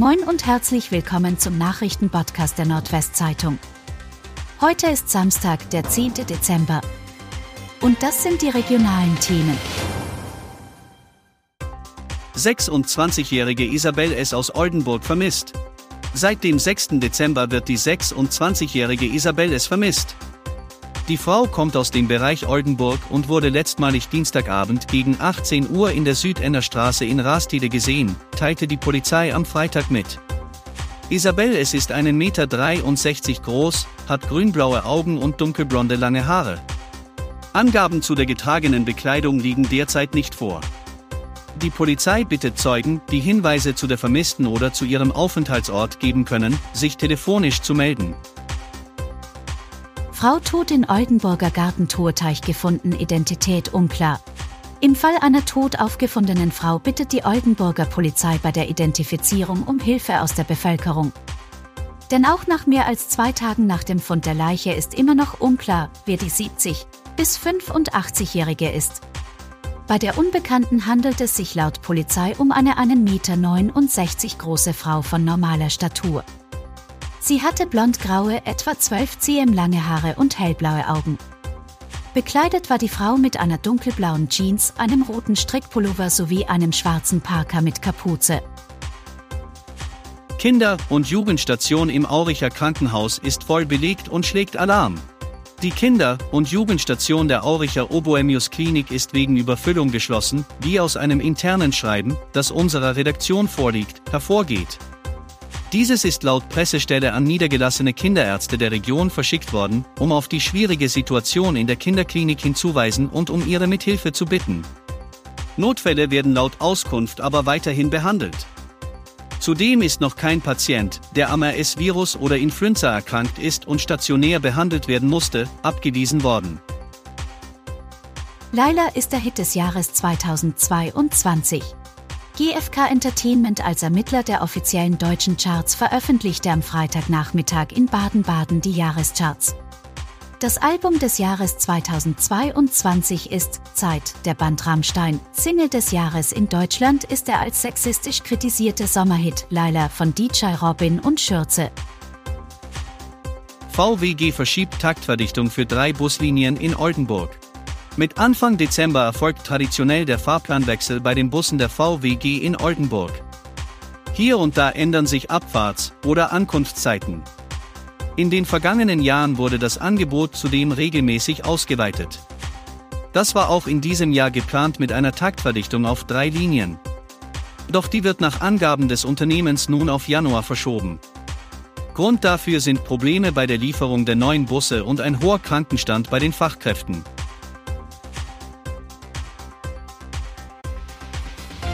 Moin und herzlich willkommen zum Nachrichtenpodcast der Nordwestzeitung. Heute ist Samstag, der 10. Dezember. Und das sind die regionalen Themen. 26-jährige Isabel S. aus Oldenburg vermisst. Seit dem 6. Dezember wird die 26-jährige Isabel S. vermisst. Die Frau kommt aus dem Bereich Oldenburg und wurde letztmalig Dienstagabend gegen 18 Uhr in der Südenner Straße in Rastede gesehen, teilte die Polizei am Freitag mit. Isabel es ist 1,63 Meter groß, hat grünblaue Augen und dunkelblonde lange Haare. Angaben zu der getragenen Bekleidung liegen derzeit nicht vor. Die Polizei bittet Zeugen, die Hinweise zu der Vermissten oder zu ihrem Aufenthaltsort geben können, sich telefonisch zu melden. Frau tot in Oldenburger Gartentorteich gefunden, Identität unklar. Im Fall einer tot aufgefundenen Frau bittet die Oldenburger Polizei bei der Identifizierung um Hilfe aus der Bevölkerung. Denn auch nach mehr als zwei Tagen nach dem Fund der Leiche ist immer noch unklar, wer die 70 bis 85-Jährige ist. Bei der Unbekannten handelt es sich laut Polizei um eine 1,69 Meter große Frau von normaler Statur. Sie hatte blondgraue, etwa 12 cm lange Haare und hellblaue Augen. Bekleidet war die Frau mit einer dunkelblauen Jeans, einem roten Strickpullover sowie einem schwarzen Parker mit Kapuze. Kinder- und Jugendstation im Auricher Krankenhaus ist voll belegt und schlägt Alarm. Die Kinder- und Jugendstation der Auricher Oboemius Klinik ist wegen Überfüllung geschlossen, wie aus einem internen Schreiben, das unserer Redaktion vorliegt, hervorgeht. Dieses ist laut Pressestelle an niedergelassene Kinderärzte der Region verschickt worden, um auf die schwierige Situation in der Kinderklinik hinzuweisen und um ihre Mithilfe zu bitten. Notfälle werden laut Auskunft aber weiterhin behandelt. Zudem ist noch kein Patient, der am RS-Virus oder Influenza erkrankt ist und stationär behandelt werden musste, abgewiesen worden. Laila ist der Hit des Jahres 2022. GFK Entertainment als Ermittler der offiziellen deutschen Charts veröffentlichte am Freitagnachmittag in Baden-Baden die Jahrescharts. Das Album des Jahres 2022 ist Zeit, der Band Rammstein. Single des Jahres in Deutschland ist der als sexistisch kritisierte Sommerhit Laila von DJ Robin und Schürze. VWG verschiebt Taktverdichtung für drei Buslinien in Oldenburg. Mit Anfang Dezember erfolgt traditionell der Fahrplanwechsel bei den Bussen der VWG in Oldenburg. Hier und da ändern sich Abfahrts- oder Ankunftszeiten. In den vergangenen Jahren wurde das Angebot zudem regelmäßig ausgeweitet. Das war auch in diesem Jahr geplant mit einer Taktverdichtung auf drei Linien. Doch die wird nach Angaben des Unternehmens nun auf Januar verschoben. Grund dafür sind Probleme bei der Lieferung der neuen Busse und ein hoher Krankenstand bei den Fachkräften.